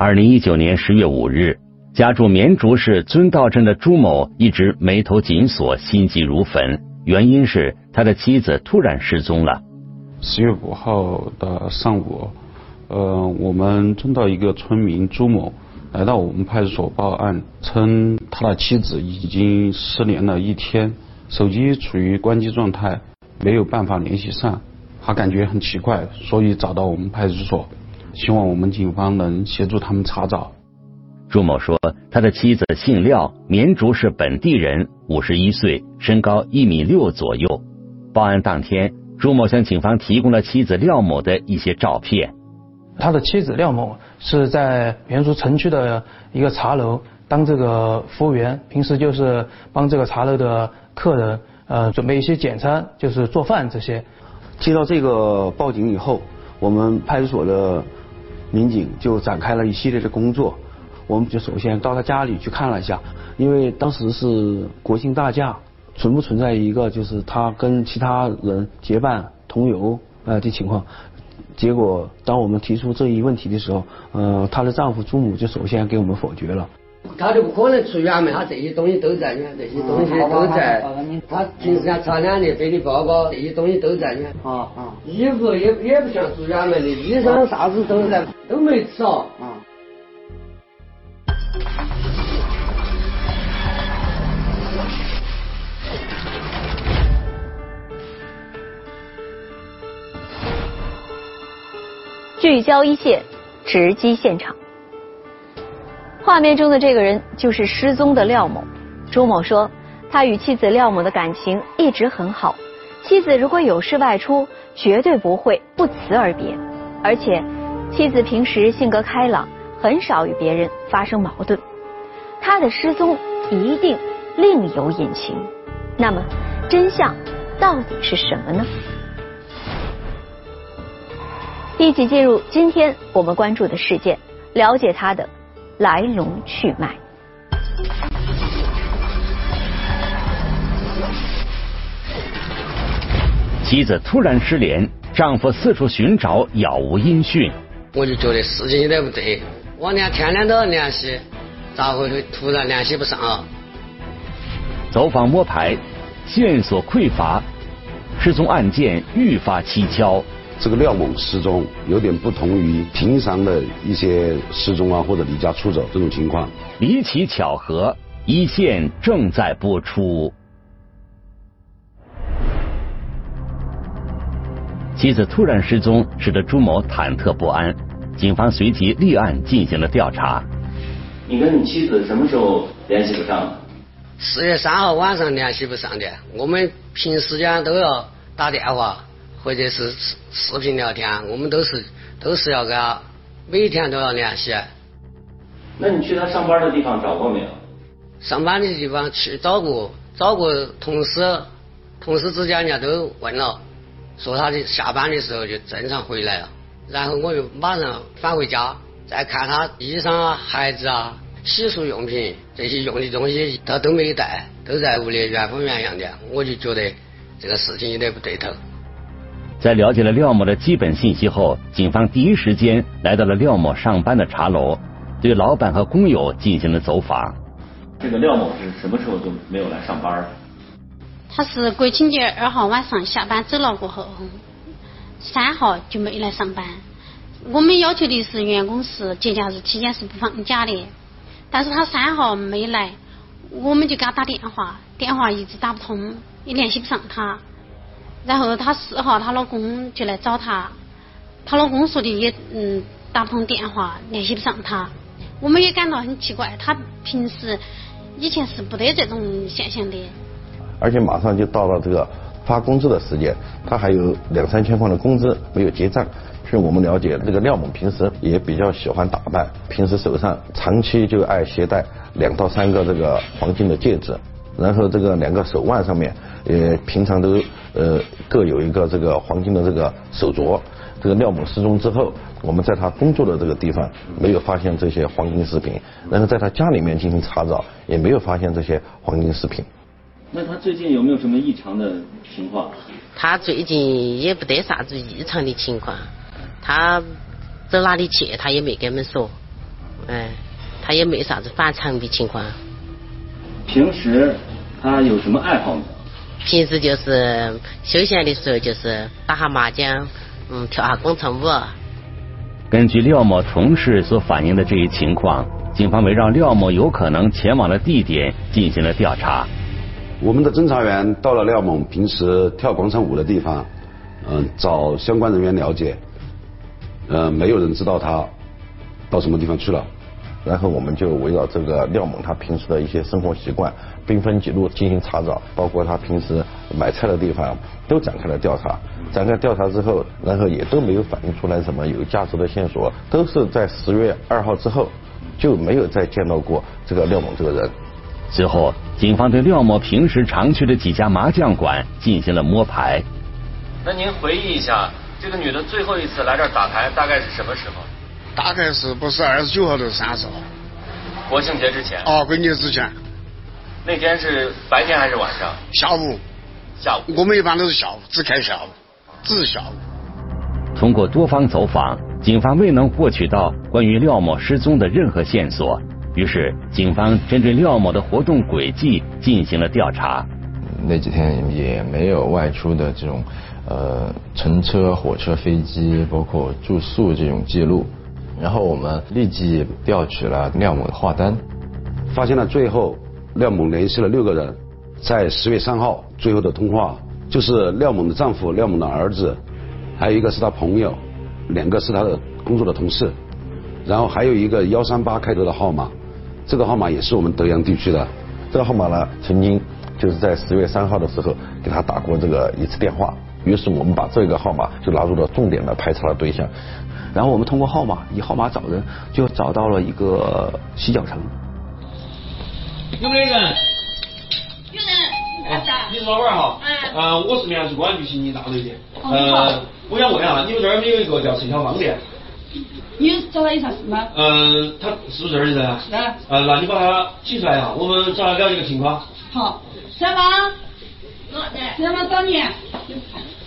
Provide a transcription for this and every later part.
二零一九年十月五日，家住绵竹市尊道镇的朱某一直眉头紧锁，心急如焚，原因是他的妻子突然失踪了。十月五号的上午，呃，我们尊道一个村民朱某来到我们派出所报案，称他的妻子已经失联了一天，手机处于关机状态，没有办法联系上。他感觉很奇怪，所以找到我们派出所。希望我们警方能协助他们查找。朱某说，他的妻子姓廖，绵竹市本地人，五十一岁，身高一米六左右。报案当天，朱某向警方提供了妻子廖某的一些照片。他的妻子廖某是在绵竹城区的一个茶楼当这个服务员，平时就是帮这个茶楼的客人呃准备一些简餐，就是做饭这些。接到这个报警以后，我们派出所的。民警就展开了一系列的工作，我们就首先到他家里去看了一下，因为当时是国庆大假，存不存在一个就是他跟其他人结伴同游呃的情况？结果当我们提出这一问题的时候，呃，她的丈夫朱某就首先给我们否决了。他就不可能出远门，他这些东西都在呢，这些东西都在。他平时要查两年背的包包，这些东西都在呢。啊啊！衣服也也不像出远门的，衣裳啥子都在，都没少。啊。聚焦一线，直击现场。画面中的这个人就是失踪的廖某。朱某说，他与妻子廖某的感情一直很好，妻子如果有事外出，绝对不会不辞而别。而且，妻子平时性格开朗，很少与别人发生矛盾。他的失踪一定另有隐情。那么，真相到底是什么呢？一起进入今天我们关注的事件，了解他的。来龙去脉。妻子突然失联，丈夫四处寻找，杳无音讯。我就觉得事情有点不对，我俩天天都要联系，咋会会突然联系不上啊？走访摸排，线索匮乏，失踪案件愈发蹊跷。这个廖某失踪有点不同于平常的一些失踪啊或者离家出走这种情况。离奇巧合，一线正在播出。妻子突然失踪，使得朱某忐忑不安。警方随即立案进行了调查。你跟你妻子什么时候联系不上？四月三号晚上联系不上的。我们平时间都要打电话。或者是视视频聊天，我们都是都是要跟他每天都要联系。那你去他上班的地方找过没有？上班的地方去找过，找过同事，同事之间人家都问了，说他的下班的时候就正常回来了。然后我就马上返回家，再看他衣裳啊、鞋子啊、洗漱用品这些用的东西，他都没带，都在屋里原封原样的。我就觉得这个事情有点不对头。在了解了廖某的基本信息后，警方第一时间来到了廖某上班的茶楼，对老板和工友进行了走访。这个廖某是什么时候就没有来上班？他是国庆节二号晚上下班走了过后，三号就没来上班。我们要求的是员工是节假日期间是不放假的，但是他三号没来，我们就给他打电话，电话一直打不通，也联系不上他。然后她四号，她老公就来找她，她老公说的也嗯打不通电话，联系不上她，我们也感到很奇怪，她平时以前是不得这种现象的。而且马上就到了这个发工资的时间，她还有两三千块的工资没有结账。据我们了解，这个廖某平时也比较喜欢打扮，平时手上长期就爱携带两到三个这个黄金的戒指，然后这个两个手腕上面。也，平常都呃各有一个这个黄金的这个手镯。这个廖某失踪之后，我们在他工作的这个地方没有发现这些黄金饰品，然后在他家里面进行查找，也没有发现这些黄金饰品。那他最近有没有什么异常的情况？他最近也不得啥子异常的情况，他走哪里去他也没跟我们说。哎，他也没啥子反常的情况。平时他有什么爱好呢？平时就是休闲的时候就是打下麻将，嗯，跳下广场舞。根据廖某同事所反映的这一情况，警方围绕廖某有可能前往的地点进行了调查。我们的侦查员到了廖某平时跳广场舞的地方，嗯，找相关人员了解，嗯，没有人知道他到什么地方去了。然后我们就围绕这个廖某他平时的一些生活习惯、兵分几路进行查找，包括他平时买菜的地方都展开了调查。展开调查之后，然后也都没有反映出来什么有价值的线索，都是在十月二号之后就没有再见到过这个廖某这个人。随后，警方对廖某平时常去的几家麻将馆进行了摸排。那您回忆一下，这个女的最后一次来这儿打牌大概是什么时候？大概是不是二十九号到三十号？国庆节之前。哦，国庆节之前。那天是白天还是晚上？下午。下午。我们一般都是下午，只开下午，只是下午。通过多方走访，警方未能获取到关于廖某失踪的任何线索。于是，警方针对廖某的活动轨迹进行了调查。那几天也没有外出的这种呃乘车、火车、飞机，包括住宿这种记录。然后我们立即调取了廖某的话单，发现了最后廖某联系了六个人，在十月三号最后的通话就是廖某的丈夫、廖某的儿子，还有一个是他朋友，两个是他的工作的同事，然后还有一个幺三八开头的号码。这个号码也是我们德阳地区的，这个号码呢，曾经就是在十月三号的时候给他打过这个一次电话，于是我们把这个号码就纳入了重点的排查的对象，然后我们通过号码以号码找人，就找到了一个洗脚城。有没有人？有人。你是老板哈？嗯。呃，我是绵阳市公安局刑警大队的。呃，我想问一下，你们这儿没有一个叫陈小芳的？你找他有啥事吗？嗯，他是不是这儿的人？是。呃，那你把他请出来哈，我们找他了解个情况。好，小芳。小芳找你。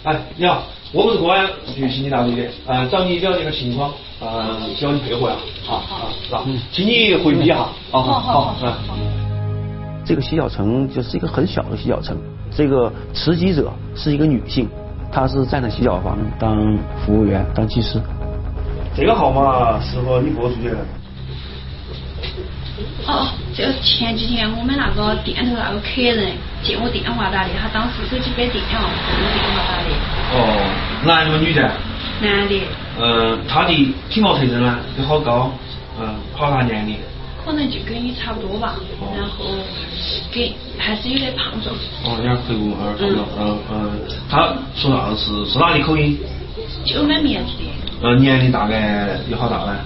哎，你好，我们是公安局刑警大队的，呃，找你了解个情况，呃，希望你配合呀。好好，是吧？请你回避哈。好好好。嗯。这个洗脚城就是一个很小的洗脚城，这个持机者是一个女性，她是在那洗脚房当服务员，当技师。这个号码适合你拨出去的。哦，这前几天我们那个店头那个客人接我电话打的，他当时手机没电了，我电话打的。哦，男的女的？男的。嗯，他的体貌特征呢？有好高？嗯，好大年龄？可能就跟你差不多吧。然后，给还是有点胖壮。哦，有点魁梧，有。嗯嗯，他说啥子是是哪里口音？就俺面子的。呃，年龄大概有好大呢？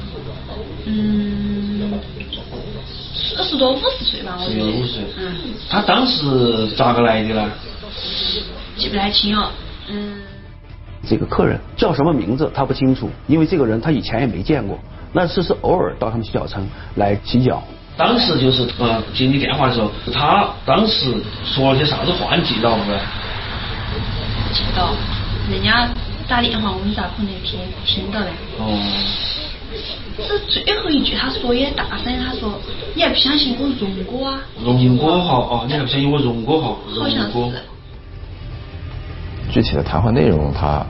嗯，四十多五十岁吧，我觉得。四十五十岁。嗯。他当时咋个来的呢？记不太清了。嗯。这个客人叫什么名字他不清楚，因为这个人他以前也没见过，那是是偶尔到他们洗脚城来洗脚。当时就是呃接你电话的时候，他当时说了些啥子话，你记到不？记到，人家。打电话我们咋可能听听到呢？哦。这最后一句他说也大声，他说你还不相信我荣哥啊？荣哥哈哦，你还不相信我荣哥哈？好像是。具体的谈话内容他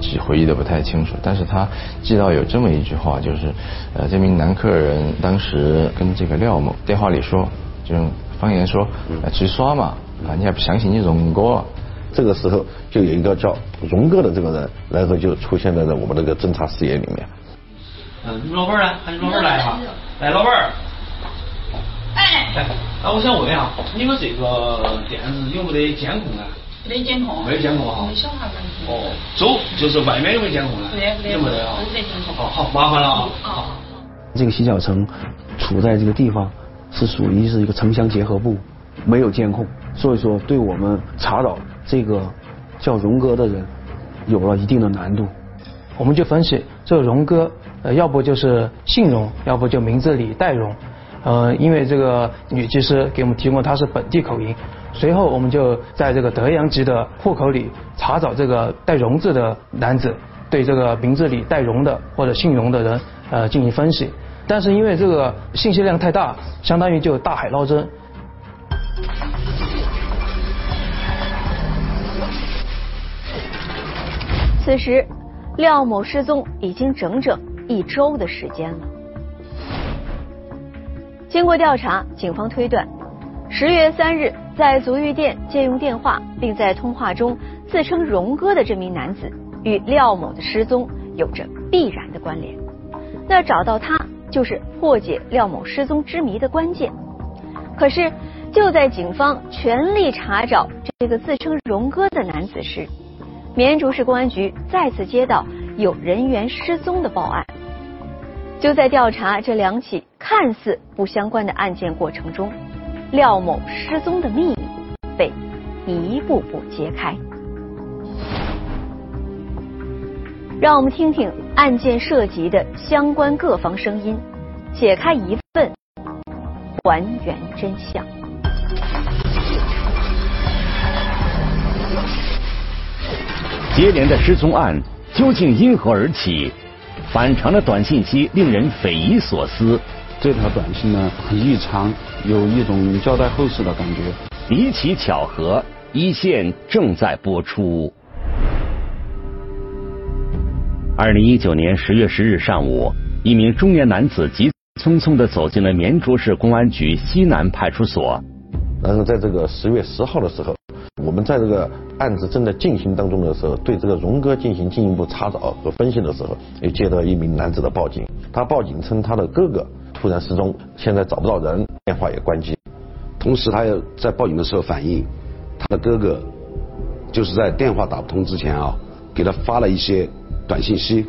记回忆的不太清楚，但是他记到有这么一句话，就是呃这名男客人当时跟这个廖某电话里说，就用方言说，出去耍嘛啊你还不相信你荣哥？这个时候就有一个叫荣哥的这个人，然后就出现在了我们那个侦查视野里面。嗯，你们老板呢？喊你老板来哈。来，老板。哎。哎，那我想问一下，你们这个店子有没得监控啊？没监控。没监控哈。没小孩哦，走就是外面有没有监控呢？有没得啊？没得监控。哦好，麻烦了啊。好。这个洗脚城处在这个地方是属于是一个城乡结合部，没有监控，所以说对我们查找。这个叫荣哥的人有了一定的难度，我们就分析这个荣哥，呃，要不就是姓荣，要不就名字里带荣，呃，因为这个女技师给我们提供她是本地口音，随后我们就在这个德阳籍的户口里查找这个带荣字的男子，对这个名字里带荣的或者姓荣的人，呃，进行分析，但是因为这个信息量太大，相当于就大海捞针。此时，廖某失踪已经整整一周的时间了。经过调查，警方推断，十月三日在足浴店借用电话，并在通话中自称荣哥的这名男子，与廖某的失踪有着必然的关联。那找到他，就是破解廖某失踪之谜的关键。可是，就在警方全力查找这个自称荣哥的男子时，绵竹市公安局再次接到有人员失踪的报案。就在调查这两起看似不相关的案件过程中，廖某失踪的秘密被一步步揭开。让我们听听案件涉及的相关各方声音，解开疑问，还原真相。接连的失踪案究竟因何而起？反常的短信息令人匪夷所思。这条短信呢很异常，有一种交代后事的感觉。离奇巧合，一线正在播出。二零一九年十月十日上午，一名中年男子急匆匆的走进了绵竹市公安局西南派出所。然后在这个十月十号的时候，我们在这个案子正在进行当中的时候，对这个荣哥进行进一步查找和分析的时候，又接到一名男子的报警。他报警称他的哥哥突然失踪，现在找不到人，电话也关机。同时，他又在报警的时候反映，他的哥哥就是在电话打不通之前啊，给他发了一些短信息。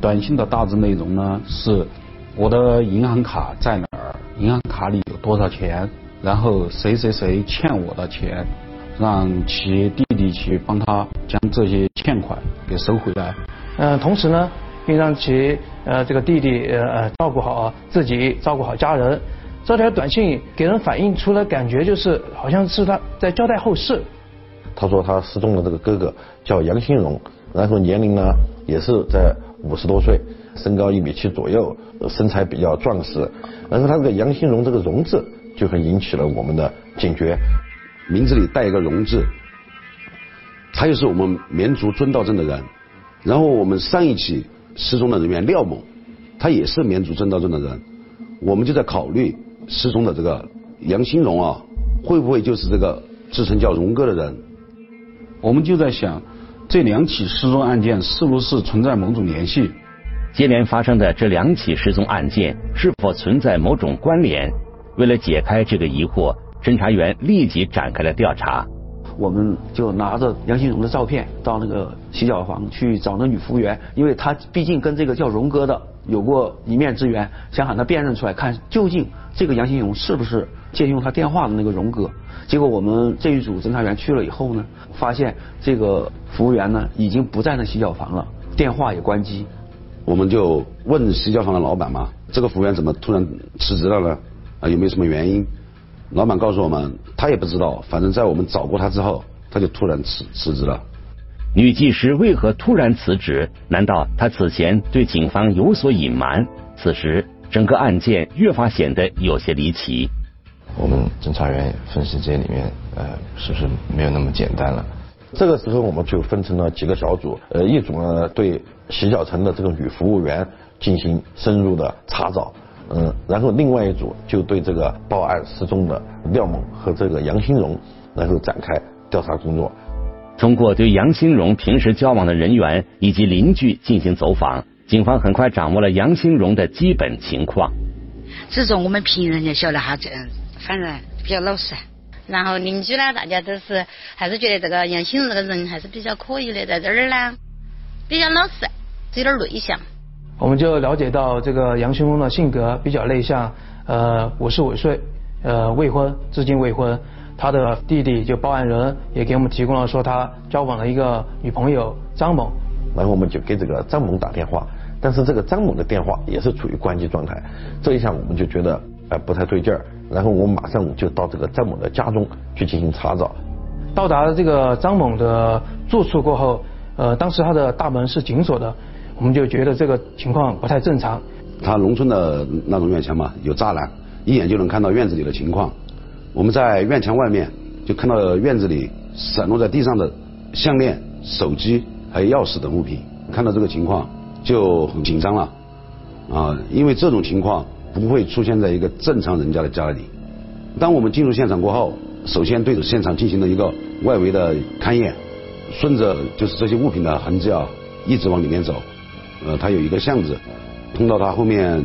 短信的大致内容呢是：我的银行卡在哪儿？银行卡里有多少钱？然后谁谁谁欠我的钱，让其弟弟去帮他将这些欠款给收回来。嗯，同时呢，并让其呃这个弟弟呃照顾好自己，照顾好家人。这条短信给人反映出来感觉就是好像是他在交代后事。他说他失踪的这个哥哥叫杨新荣，然后年龄呢也是在五十多岁，身高一米七左右，身材比较壮实。然后他这个杨新荣这个荣字。就很引起了我们的警觉，名字里带一个“荣”字，他又是我们绵竹遵道镇的人。然后我们上一起失踪的人员廖某，他也是绵竹遵道镇的人。我们就在考虑失踪的这个杨新荣啊，会不会就是这个自称叫荣哥的人？我们就在想，这两起失踪案件是不是存在某种联系？接连发生的这两起失踪案件是否存在某种关联？为了解开这个疑惑，侦查员立即展开了调查。我们就拿着杨新荣的照片到那个洗脚房去找那女服务员，因为她毕竟跟这个叫荣哥的有过一面之缘，想喊他辨认出来，看究竟这个杨新荣是不是借用他电话的那个荣哥。结果我们这一组侦查员去了以后呢，发现这个服务员呢已经不在那洗脚房了，电话也关机。我们就问洗脚房的老板嘛，这个服务员怎么突然辞职了呢？啊，有没有什么原因？老板告诉我们，他也不知道。反正在我们找过他之后，他就突然辞辞职了。女技师为何突然辞职？难道她此前对警方有所隐瞒？此时，整个案件越发显得有些离奇。我们侦查员分析这里面，呃，是不是没有那么简单了？这个时候，我们就分成了几个小组。呃，一组呢，对洗脚城的这个女服务员进行深入的查找。嗯，然后另外一组就对这个报案失踪的廖某和这个杨新荣，然后展开调查工作。通过对杨新荣平时交往的人员以及邻居进行走访，警方很快掌握了杨新荣的基本情况。这种我们平人也晓得他这，反正比较老实。然后邻居呢，大家都是还是觉得这个杨新荣这个人还是比较可以的，在这儿呢比较老实，有点内向。我们就了解到这个杨新荣的性格比较内向，呃，五十五岁，呃，未婚，至今未婚。他的弟弟就报案人也给我们提供了说他交往了一个女朋友张某。然后我们就给这个张某打电话，但是这个张某的电话也是处于关机状态。这一下我们就觉得呃不太对劲儿，然后我们马上就到这个张某的家中去进行查找。到达这个张某的住处过后，呃，当时他的大门是紧锁的。我们就觉得这个情况不太正常。他农村的那种院墙嘛，有栅栏，一眼就能看到院子里的情况。我们在院墙外面就看到院子里散落在地上的项链、手机还有钥匙等物品，看到这个情况就很紧张了啊，因为这种情况不会出现在一个正常人家的家里。当我们进入现场过后，首先对着现场进行了一个外围的勘验，顺着就是这些物品的痕迹啊，一直往里面走。呃，它有一个巷子，通到它后面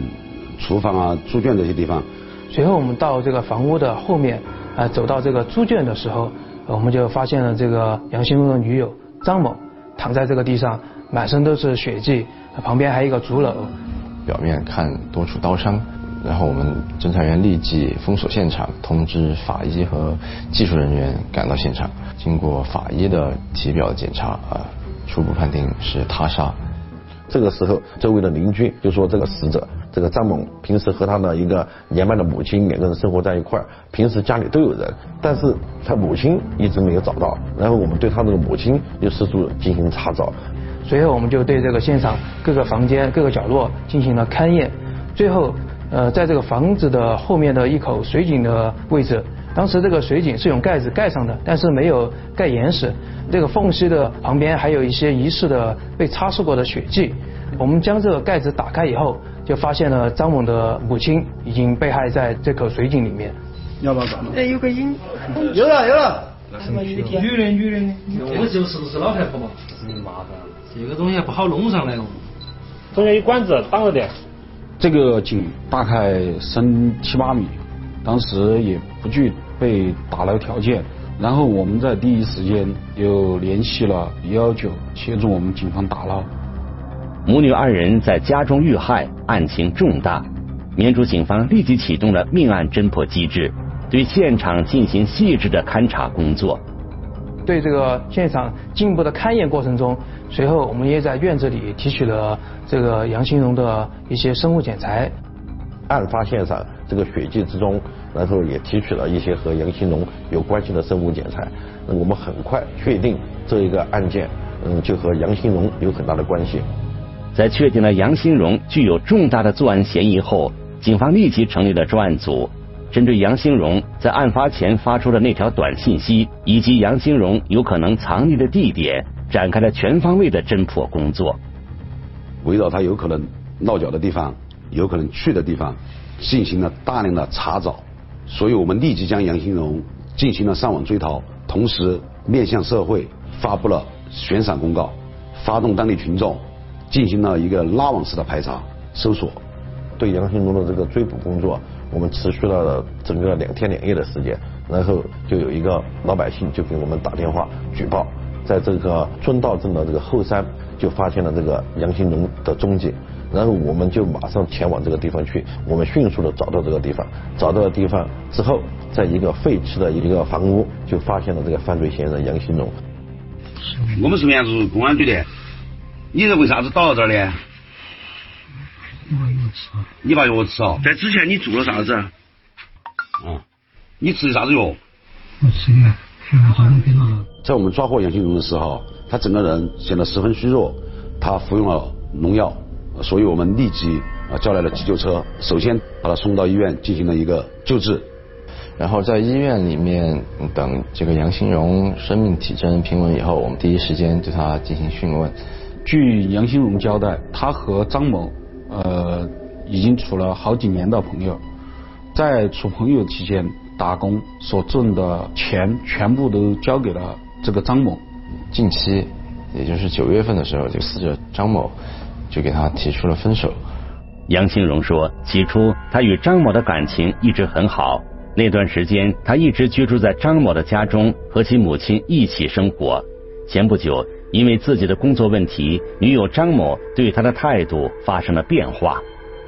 厨房啊、猪圈这些地方。随后我们到这个房屋的后面，啊，走到这个猪圈的时候，我们就发现了这个杨新荣的女友张某躺在这个地上，满身都是血迹，旁边还有一个竹篓。表面看多处刀伤，然后我们侦查员立即封锁现场，通知法医和技术人员赶到现场。经过法医的体表检查，啊，初步判定是他杀。这个时候，周围的邻居就说，这个死者这个张某平时和他的一个年迈的母亲两个人生活在一块儿，平时家里都有人，但是他母亲一直没有找到。然后我们对他这个母亲又四处进行查找。随后我们就对这个现场各个房间各个角落进行了勘验。最后，呃，在这个房子的后面的一口水井的位置，当时这个水井是用盖子盖上的，但是没有盖严实。这个缝隙的旁边还有一些疑似的被擦拭过的血迹。我们将这个盖子打开以后，就发现了张某的母亲已经被害在这口水井里面。要不要转？哎，有个影。有了有了。女的女的。这个就是不是老太婆嘛？是麻烦，这个东西不好弄上来哦。中间有管子挡着的。这个井大概深七八米，当时也不具备打捞条件。然后我们在第一时间又联系了幺幺九，协助我们警方打捞。母女二人在家中遇害，案情重大。绵竹警方立即启动了命案侦破机制，对现场进行细致的勘查工作。对这个现场进一步的勘验过程中，随后我们也在院子里提取了这个杨新荣的一些生物检材。案发现场这个血迹之中，然后也提取了一些和杨新荣有关系的生物检材。我们很快确定这一个案件，嗯，就和杨新荣有很大的关系。在确定了杨新荣具有重大的作案嫌疑后，警方立即成立了专案组，针对杨新荣在案发前发出的那条短信息以及杨新荣有可能藏匿的地点，展开了全方位的侦破工作。围绕他有可能落脚的地方、有可能去的地方，进行了大量的查找，所以我们立即将杨新荣进行了上网追逃，同时面向社会发布了悬赏公告，发动当地群众。进行了一个拉网式的排查搜索，对杨新荣的这个追捕工作，我们持续了整个两天两夜的时间，然后就有一个老百姓就给我们打电话举报，在这个尊道镇的这个后山就发现了这个杨新荣的踪迹，然后我们就马上前往这个地方去，我们迅速的找到这个地方，找到了地方之后，在一个废弃的一个房屋就发现了这个犯罪嫌疑人杨新荣。我们是绵竹公安局的。你是为啥子到这儿的？你把药吃哦。在之前你做了啥子？啊，你吃的啥子药？我吃的。在我们抓获杨新荣的时候，他整个人显得十分虚弱，他服用了农药，所以我们立即啊叫来了急救车，首先把他送到医院进行了一个救治，然后在医院里面等这个杨新荣生命体征平稳以后，我们第一时间对他进行讯问。据杨新荣交代，他和张某呃已经处了好几年的朋友，在处朋友期间打工所挣的钱全部都交给了这个张某。近期，也就是九月份的时候，这个死者张某就给他提出了分手。杨兴荣说，起初他与张某的感情一直很好，那段时间他一直居住在张某的家中，和其母亲一起生活。前不久。因为自己的工作问题，女友张某对他的态度发生了变化。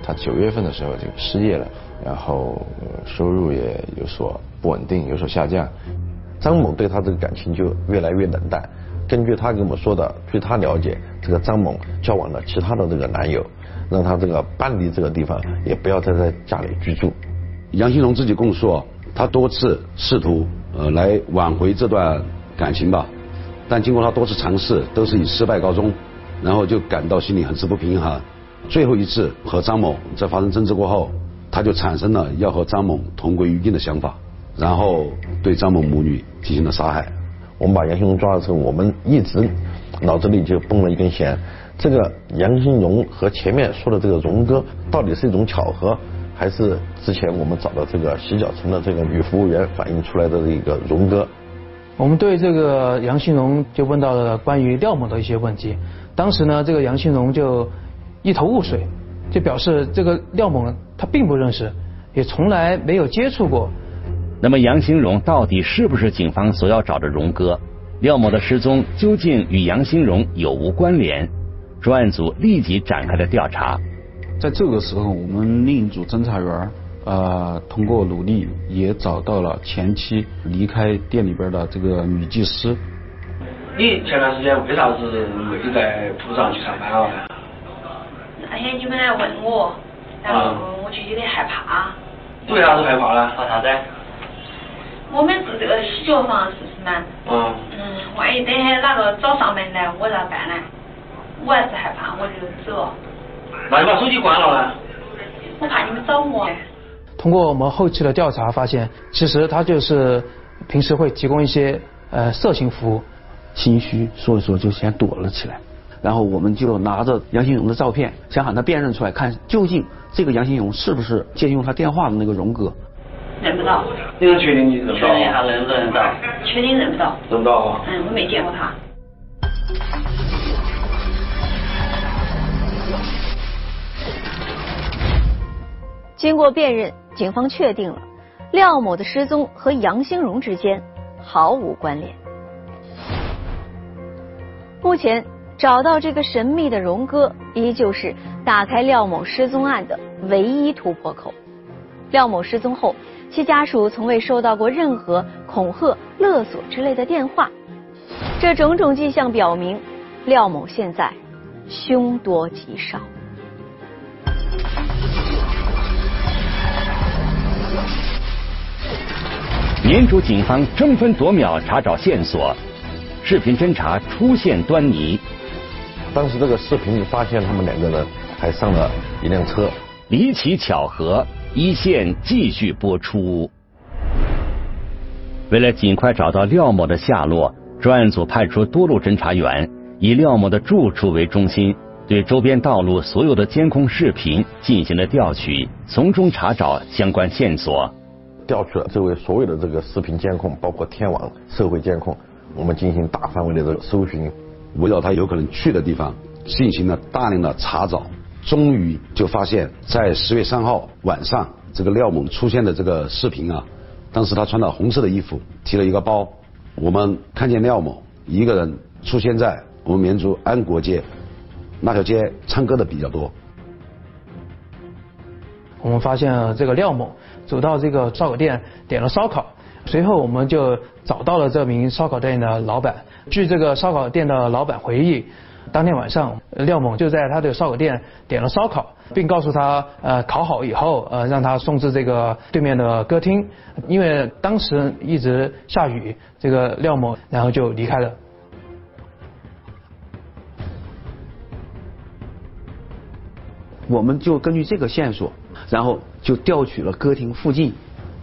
他九月份的时候就失业了，然后收入也有所不稳定，有所下降。张某对他这个感情就越来越冷淡。根据他跟我们说的，据他了解，这个张某交往了其他的这个男友，让他这个搬离这个地方，也不要再在家里居住。杨新荣自己供述，他多次试图呃来挽回这段感情吧。但经过他多次尝试，都是以失败告终，然后就感到心里很是不平衡，最后一次和张某在发生争执过后，他就产生了要和张某同归于尽的想法，然后对张某母女进行了杀害。我们把杨兴荣抓的时候，我们一直脑子里就绷了一根弦。这个杨兴荣和前面说的这个荣哥，到底是一种巧合，还是之前我们找的这个洗脚城的这个女服务员反映出来的这个荣哥？我们对这个杨兴荣就问到了关于廖某的一些问题。当时呢，这个杨兴荣就一头雾水，就表示这个廖某他并不认识，也从来没有接触过。那么杨兴荣到底是不是警方所要找的荣哥？廖某的失踪究竟与杨兴荣有无关联？专案组立即展开了调查。在这个时候，我们另一组侦查员呃通过努力也找到了前妻离开店里边的这个女技师。你前段时间为啥子没有在铺上去上班啊？那天你们来问我，然后我就有点害怕。为啥子害怕呢？怕啥子？我们住这个洗脚房，是不是嘛？嗯。嗯，万一等下哪个找上门来，我咋办呢？我还是害怕，我就走。那你把手机关了呢？我怕你们找我。通过我们后期的调查发现，其实他就是平时会提供一些呃色情服务。心虚，所以说就先躲了起来。然后我们就拿着杨新荣的照片，想喊他辨认出来，看究竟这个杨新荣是不是借用他电话的那个荣哥。认不到。你能确定你认不到？确定还能不认得到？确定认不到。认不到啊？嗯，我没见过他。经过辨认，警方确定了廖某的失踪和杨兴荣之间毫无关联。目前找到这个神秘的荣哥，依旧是打开廖某失踪案的唯一突破口。廖某失踪后，其家属从未收到过任何恐吓、勒索之类的电话，这种种迹象表明，廖某现在凶多吉少。绵竹警方争分夺秒查找线索，视频侦查出现端倪。当时这个视频里发现他们两个人还上了一辆车。离奇巧合，一线继续播出。为了尽快找到廖某的下落，专案组派出多路侦查员，以廖某的住处为中心，对周边道路所有的监控视频进行了调取，从中查找相关线索。调取了周围所有的这个视频监控，包括天网、社会监控，我们进行大范围的这个搜寻，围绕他有可能去的地方进行了大量的查找，终于就发现，在十月三号晚上，这个廖某出现的这个视频啊，当时他穿了红色的衣服，提了一个包，我们看见廖某一个人出现在我们绵竹安国街那条街唱歌的比较多。我们发现这个廖某走到这个烧烤店点了烧烤，随后我们就找到了这名烧烤店的老板。据这个烧烤店的老板回忆，当天晚上廖某就在他的烧烤店点了烧烤，并告诉他呃烤好以后呃让他送至这个对面的歌厅，因为当时一直下雨，这个廖某然后就离开了。我们就根据这个线索，然后就调取了歌厅附近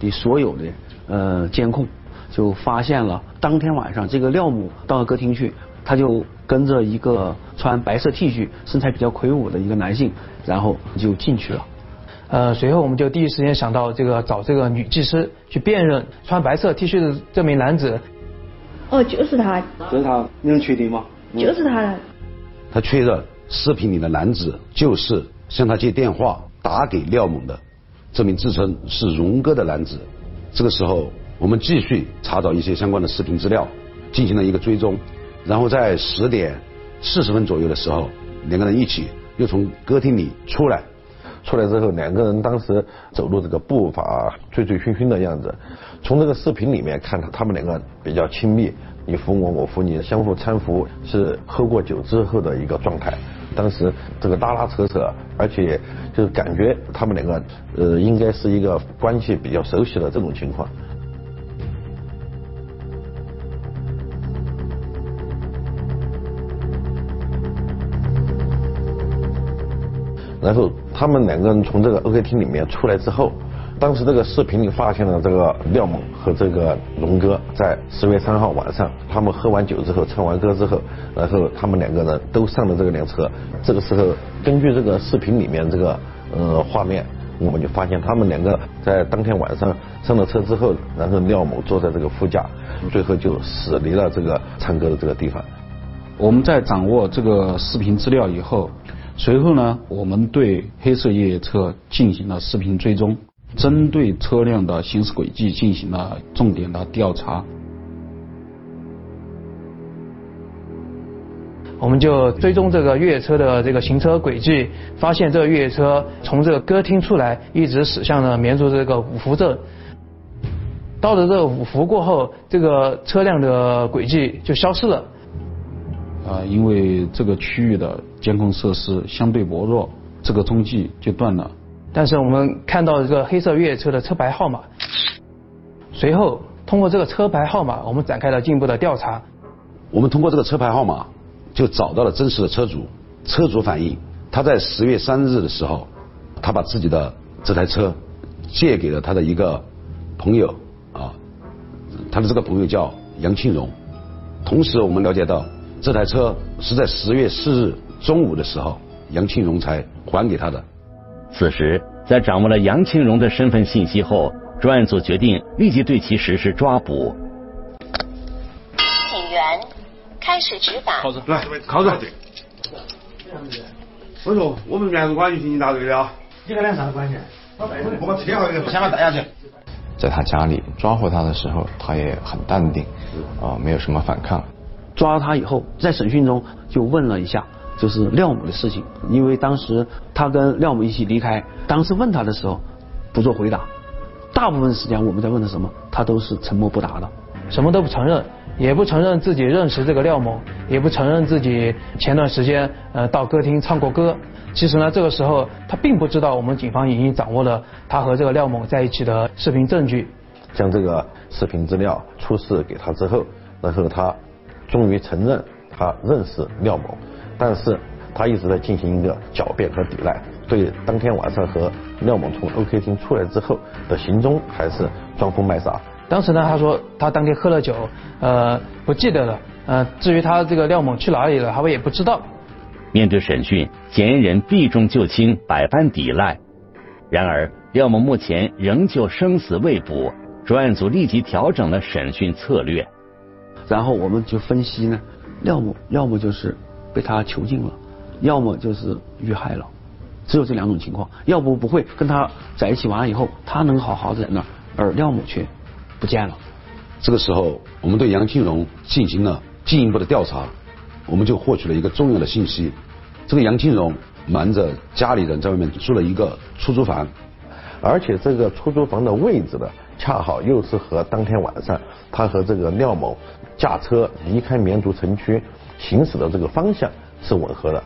的所有的呃监控，就发现了当天晚上这个廖某到了歌厅去，他就跟着一个穿白色 T 恤、身材比较魁梧的一个男性，然后就进去了。呃，随后我们就第一时间想到这个找这个女技师去辨认穿白色 T 恤的这名男子。哦，就是他。就是他，你能确定吗？就是他。他确认视频里的男子就是向他借电话打给廖某的这名自称是荣哥的男子。这个时候，我们继续查找一些相关的视频资料，进行了一个追踪。然后在十点四十分左右的时候，两个人一起又从歌厅里出来。出来之后，两个人当时走路这个步伐醉醉醺醺的样子。从这个视频里面看，他他们两个比较亲密，你扶我，我扶你，相互搀扶，是喝过酒之后的一个状态。当时这个拉拉扯扯，而且就是感觉他们两个呃应该是一个关系比较熟悉的这种情况。然后他们两个人从这个 OK 厅里面出来之后，当时这个视频里发现了这个廖某和这个龙哥在十月三号晚上，他们喝完酒之后，唱完歌之后，然后他们两个人都上了这个辆车。这个时候，根据这个视频里面这个呃画面，我们就发现他们两个在当天晚上上了车之后，然后廖某坐在这个副驾，最后就驶离了这个唱歌的这个地方。我们在掌握这个视频资料以后，随后呢，我们对黑色越野车进行了视频追踪，针对车辆的行驶轨迹进行了重点的调查。我们就追踪这个越野车的这个行车轨迹，发现这个越野车从这个歌厅出来，一直驶向了绵竹这个五福镇。到了这五福过后，这个车辆的轨迹就消失了。啊，因为这个区域的监控设施相对薄弱，这个踪迹就断了。但是我们看到这个黑色越野车的车牌号码，随后通过这个车牌号码，我们展开了进一步的调查。我们通过这个车牌号码，就找到了真实的车主。车主反映，他在十月三日的时候，他把自己的这台车借给了他的一个朋友啊，他的这个朋友叫杨庆荣。同时，我们了解到。这台车是在十月四日中午的时候，杨庆荣才还给他的。此时，在掌握了杨庆荣的身份信息后，专案组决定立即对其实施抓捕。警员开始执法。铐子，来，铐子。我说，我们绵竹管区刑警大队的啊。你跟他啥子关系？我把车号给你，先把带下去。在他家里抓获他的时候，他也很淡定，啊，没有什么反抗。抓他以后，在审讯中就问了一下，就是廖某的事情，因为当时他跟廖某一起离开，当时问他的时候不做回答，大部分时间我们在问他什么，他都是沉默不答的，什么都不承认，也不承认自己认识这个廖某，也不承认自己前段时间呃到歌厅唱过歌。其实呢，这个时候他并不知道我们警方已经掌握了他和这个廖某在一起的视频证据，将这个视频资料出示给他之后，然后他。终于承认他认识廖某，但是他一直在进行一个狡辩和抵赖，对当天晚上和廖某从 OK 厅出来之后的行踪还是装疯卖傻。当时呢，他说他当天喝了酒，呃，不记得了。呃，至于他这个廖某去哪里了，他也不知道。面对审讯，嫌疑人避重就轻，百般抵赖。然而，廖某目前仍旧生死未卜，专案组立即调整了审讯策略。然后我们就分析呢，要么要么就是被他囚禁了，要么就是遇害了，只有这两种情况。要不不会跟他在一起完了以后，他能好好的在那儿，而廖某却不见了。这个时候，我们对杨庆荣进行了进一步的调查，我们就获取了一个重要的信息：这个杨庆荣瞒着家里人在外面租了一个出租房，而且这个出租房的位置呢，恰好又是和当天晚上他和这个廖某。驾车离开绵竹城区行驶的这个方向是吻合的，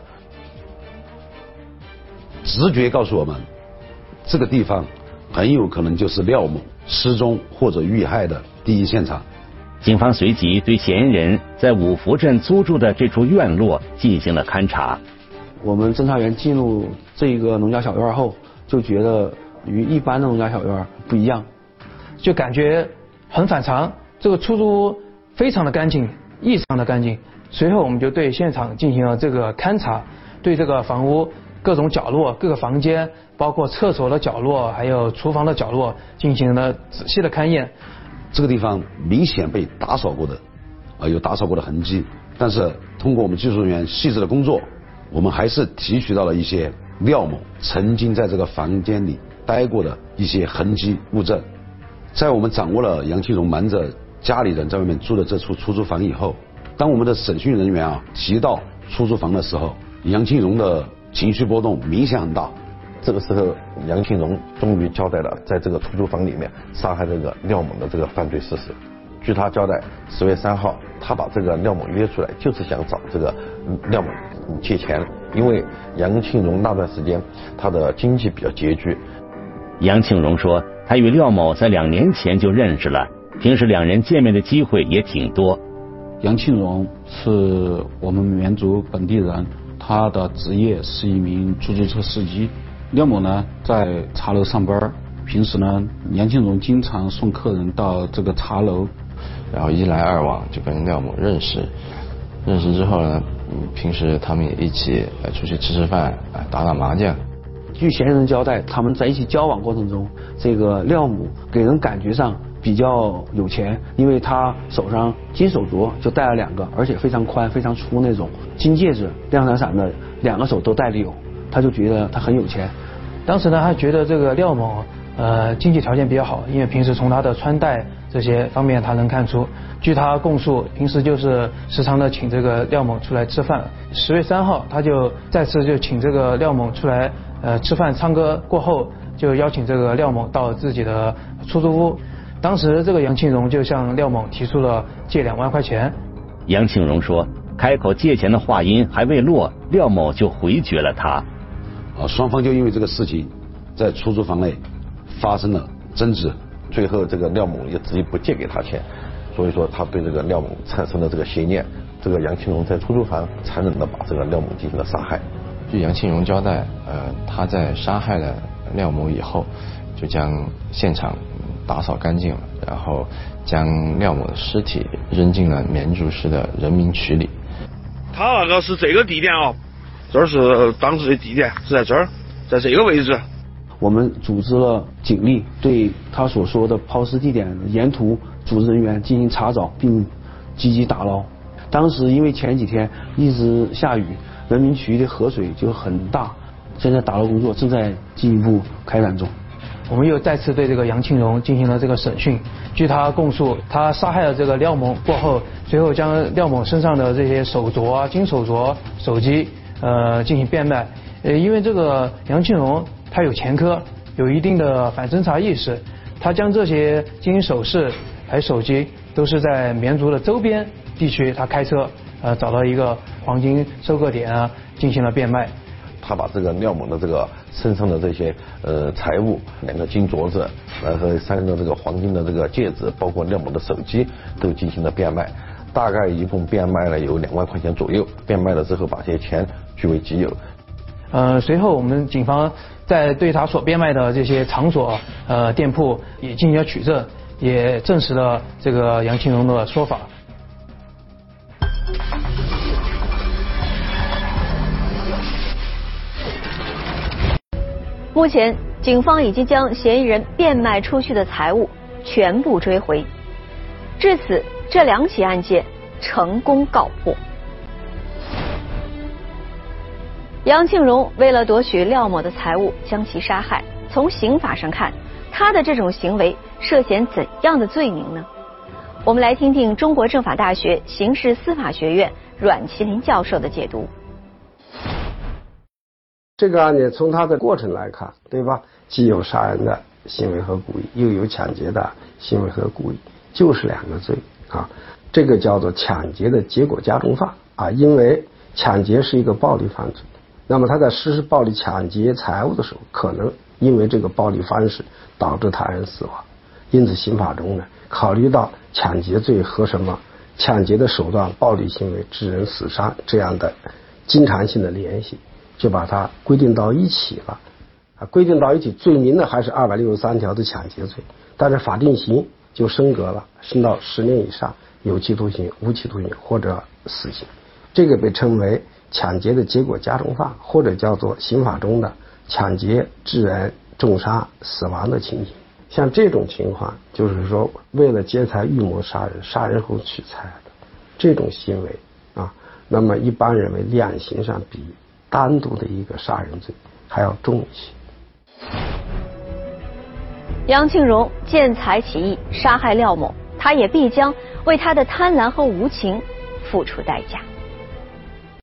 直觉告诉我们，这个地方很有可能就是廖某失踪或者遇害的第一现场。警方随即对嫌疑人在五福镇租住的这处院落进行了勘查。我们侦查员进入这个农家小院后，就觉得与一般的农家小院不一样，就感觉很反常。这个出租屋。非常的干净，异常的干净。随后我们就对现场进行了这个勘查，对这个房屋各种角落、各个房间，包括厕所的角落，还有厨房的角落，进行了仔细的勘验。这个地方明显被打扫过的，啊，有打扫过的痕迹。但是通过我们技术人员细致的工作，我们还是提取到了一些廖某曾经在这个房间里待过的一些痕迹物证。在我们掌握了杨庆荣瞒着。家里人在外面租的这处出租房以后，当我们的审讯人员啊提到出租房的时候，杨庆荣的情绪波动明显很大。这个时候，杨庆荣终于交代了在这个出租房里面杀害这个廖某的这个犯罪事实。据他交代，十月三号，他把这个廖某约出来，就是想找这个廖某借钱，因为杨庆荣那段时间他的经济比较拮据。杨庆荣说，他与廖某在两年前就认识了。平时两人见面的机会也挺多。杨庆荣是我们绵竹本地人，他的职业是一名出租车司机。廖某呢在茶楼上班，平时呢杨庆荣经常送客人到这个茶楼，然后一来二往就跟廖某认识。认识之后呢，平时他们也一起出去吃吃饭，打打麻将。据嫌疑人交代，他们在一起交往过程中，这个廖某给人感觉上比较有钱，因为他手上金手镯就戴了两个，而且非常宽、非常粗那种金戒指，亮闪闪的，两个手都戴的有，他就觉得他很有钱。当时呢，他觉得这个廖某呃经济条件比较好，因为平时从他的穿戴这些方面他能看出。据他供述，平时就是时常的请这个廖某出来吃饭。十月三号，他就再次就请这个廖某出来呃吃饭唱歌，过后就邀请这个廖某到自己的出租屋。当时这个杨庆荣就向廖某提出了借两万块钱。杨庆荣说，开口借钱的话音还未落，廖某就回绝了他。啊，双方就因为这个事情在出租房内发生了争执，最后这个廖某也执意不借给他钱。所以说，他对这个廖某产生了这个邪念。这个杨庆荣在出租房残忍的把这个廖某进行了杀害。据杨庆荣交代，呃，他在杀害了廖某以后，就将现场打扫干净了，然后将廖某的尸体扔进了绵竹市的人民渠里。他那个是这个地点哦，这儿是当时的地点，是在这儿，在这个位置。我们组织了警力，对他所说的抛尸地点沿途。组织人员进行查找并积极打捞。当时因为前几天一直下雨，人民渠的河水就很大。现在打捞工作正在进一步开展中。我们又再次对这个杨庆荣进行了这个审讯。据他供述，他杀害了这个廖某过后，随后将廖某身上的这些手镯啊、金手镯、手机呃进行变卖。呃，因为这个杨庆荣他有前科，有一定的反侦查意识，他将这些金银首饰。还有手机都是在绵竹的周边地区，他开车呃找到一个黄金收割点啊，进行了变卖。他把这个廖某的这个身上的这些呃财物，两个金镯子，然后三个这个黄金的这个戒指，包括廖某的手机，都进行了变卖。大概一共变卖了有两万块钱左右。变卖了之后，把这些钱据为己有。呃，随后我们警方在对他所变卖的这些场所呃店铺也进行了取证。也证实了这个杨庆荣的说法。目前，警方已经将嫌疑人变卖出去的财物全部追回，至此，这两起案件成功告破。杨庆荣为了夺取廖某的财物，将其杀害。从刑法上看，他的这种行为。涉嫌怎样的罪名呢？我们来听听中国政法大学刑事司法学院阮麒麟教授的解读。这个案件从它的过程来看，对吧？既有杀人的行为和故意，又有抢劫的行为和故意，就是两个罪啊。这个叫做抢劫的结果加重犯啊，因为抢劫是一个暴力犯罪，那么他在实施暴力抢劫财物的时候，可能因为这个暴力方式导致他人死亡。因此，刑法中呢，考虑到抢劫罪和什么抢劫的手段、暴力行为致人死伤这样的经常性的联系，就把它规定到一起了。啊，规定到一起，罪名呢还是二百六十三条的抢劫罪，但是法定刑就升格了，升到十年以上有期徒刑、无期徒刑或者死刑。这个被称为抢劫的结果加重犯，或者叫做刑法中的抢劫致人重伤、死亡的情形。像这种情况，就是说为了劫财预谋杀人，杀人后取财的这种行为啊，那么一般认为量刑上比单独的一个杀人罪还要重一些。杨庆荣见财起意杀害廖某，他也必将为他的贪婪和无情付出代价。